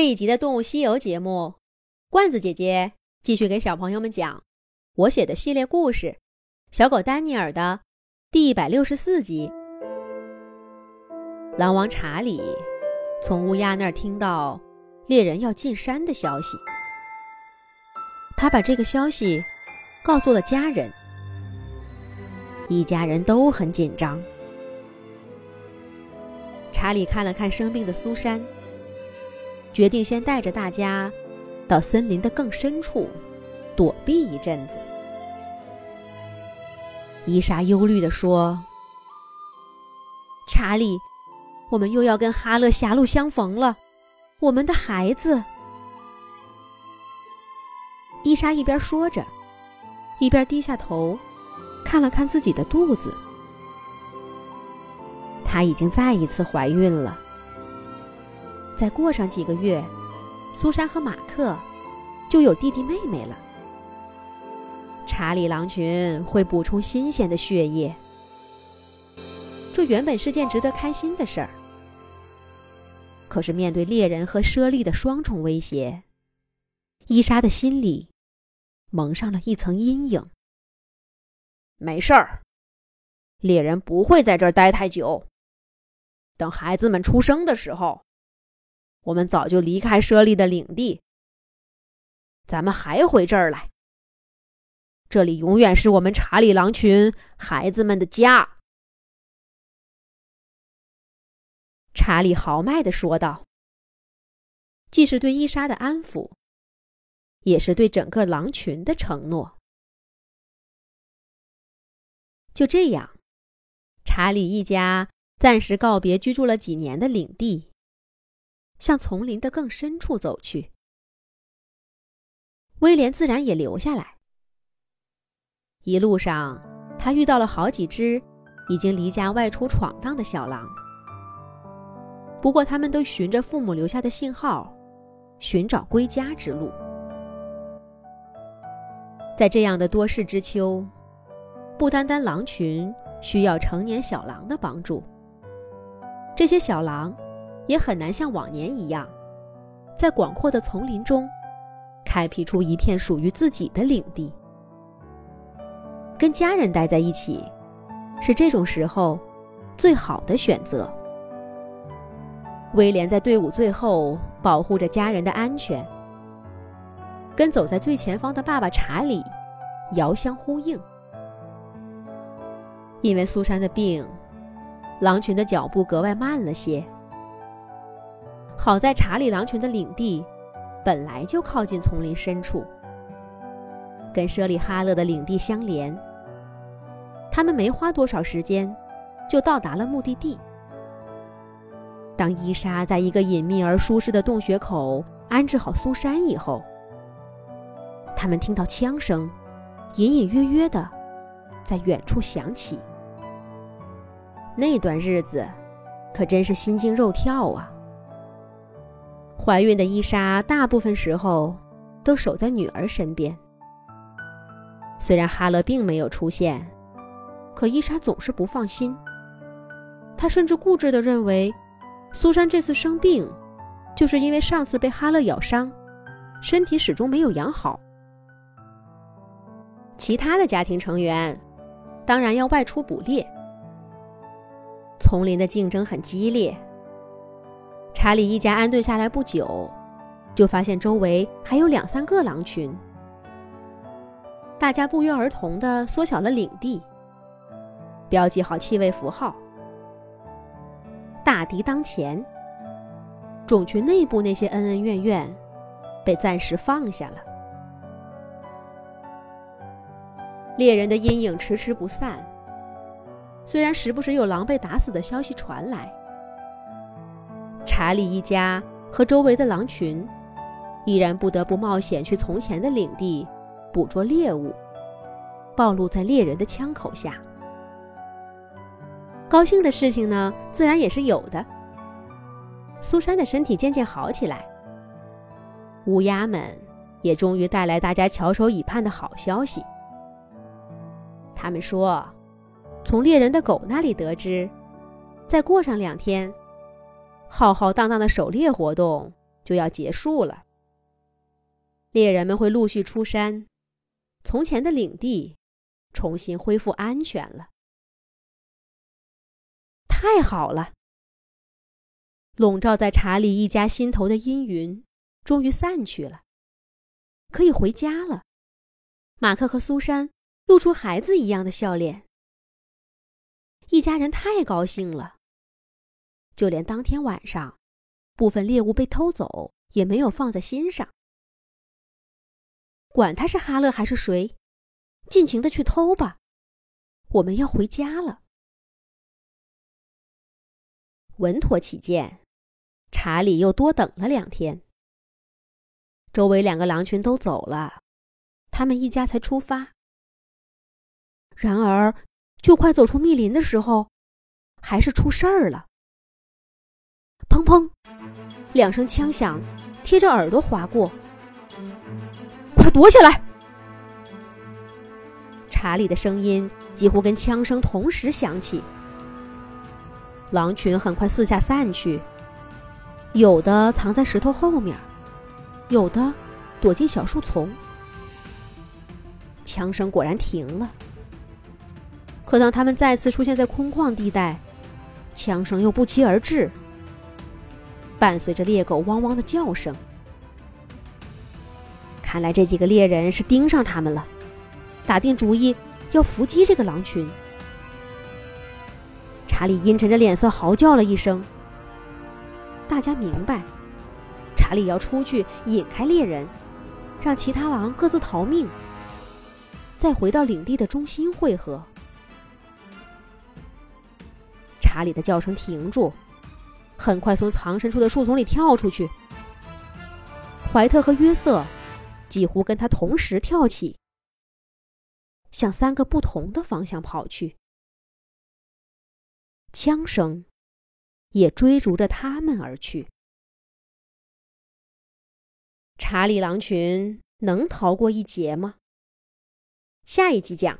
这一集的《动物西游》节目，罐子姐姐继续给小朋友们讲我写的系列故事《小狗丹尼尔》的第一百六十四集。狼王查理从乌鸦那儿听到猎人要进山的消息，他把这个消息告诉了家人，一家人都很紧张。查理看了看生病的苏珊。决定先带着大家到森林的更深处躲避一阵子。伊莎忧虑地说：“查理，我们又要跟哈勒狭路相逢了，我们的孩子。”伊莎一边说着，一边低下头看了看自己的肚子。她已经再一次怀孕了。再过上几个月，苏珊和马克就有弟弟妹妹了。查理狼群会补充新鲜的血液，这原本是件值得开心的事儿。可是面对猎人和猞猁的双重威胁，伊莎的心里蒙上了一层阴影。没事儿，猎人不会在这儿待太久。等孩子们出生的时候。我们早就离开猞猁的领地，咱们还回这儿来。这里永远是我们查理狼群孩子们的家。”查理豪迈的说道，“既是对伊莎的安抚，也是对整个狼群的承诺。”就这样，查理一家暂时告别居住了几年的领地。向丛林的更深处走去。威廉自然也留下来。一路上，他遇到了好几只已经离家外出闯荡的小狼。不过，他们都循着父母留下的信号，寻找归家之路。在这样的多事之秋，不单单狼群需要成年小狼的帮助，这些小狼。也很难像往年一样，在广阔的丛林中开辟出一片属于自己的领地。跟家人待在一起，是这种时候最好的选择。威廉在队伍最后保护着家人的安全，跟走在最前方的爸爸查理遥相呼应。因为苏珊的病，狼群的脚步格外慢了些。好在查理狼群的领地本来就靠近丛林深处，跟舍里哈勒的领地相连。他们没花多少时间，就到达了目的地。当伊莎在一个隐秘而舒适的洞穴口安置好苏珊以后，他们听到枪声，隐隐约约的在远处响起。那段日子，可真是心惊肉跳啊！怀孕的伊莎大部分时候都守在女儿身边。虽然哈勒并没有出现，可伊莎总是不放心。她甚至固执地认为，苏珊这次生病，就是因为上次被哈勒咬伤，身体始终没有养好。其他的家庭成员当然要外出捕猎。丛林的竞争很激烈。查理一家安顿下来不久，就发现周围还有两三个狼群。大家不约而同地缩小了领地，标记好气味符号。大敌当前，种群内部那些恩恩怨怨被暂时放下了。猎人的阴影迟迟不散，虽然时不时有狼被打死的消息传来。查理一家和周围的狼群依然不得不冒险去从前的领地捕捉猎物，暴露在猎人的枪口下。高兴的事情呢，自然也是有的。苏珊的身体渐渐好起来，乌鸦们也终于带来大家翘首以盼的好消息。他们说，从猎人的狗那里得知，再过上两天。浩浩荡荡的狩猎活动就要结束了。猎人们会陆续出山，从前的领地重新恢复安全了。太好了！笼罩在查理一家心头的阴云终于散去了，可以回家了。马克和苏珊露出孩子一样的笑脸，一家人太高兴了。就连当天晚上，部分猎物被偷走，也没有放在心上。管他是哈勒还是谁，尽情的去偷吧。我们要回家了。稳妥起见，查理又多等了两天。周围两个狼群都走了，他们一家才出发。然而，就快走出密林的时候，还是出事儿了。砰砰，两声枪响，贴着耳朵划过。快躲起来！查理的声音几乎跟枪声同时响起。狼群很快四下散去，有的藏在石头后面，有的躲进小树丛。枪声果然停了。可当他们再次出现在空旷地带，枪声又不期而至，伴随着猎狗汪汪的叫声。看来这几个猎人是盯上他们了，打定主意要伏击这个狼群。查理阴沉着脸色嚎叫了一声。大家明白，查理要出去引开猎人，让其他狼各自逃命，再回到领地的中心汇合。查理的叫声停住，很快从藏身处的树丛里跳出去。怀特和约瑟。几乎跟他同时跳起，向三个不同的方向跑去。枪声也追逐着他们而去。查理狼群能逃过一劫吗？下一集讲。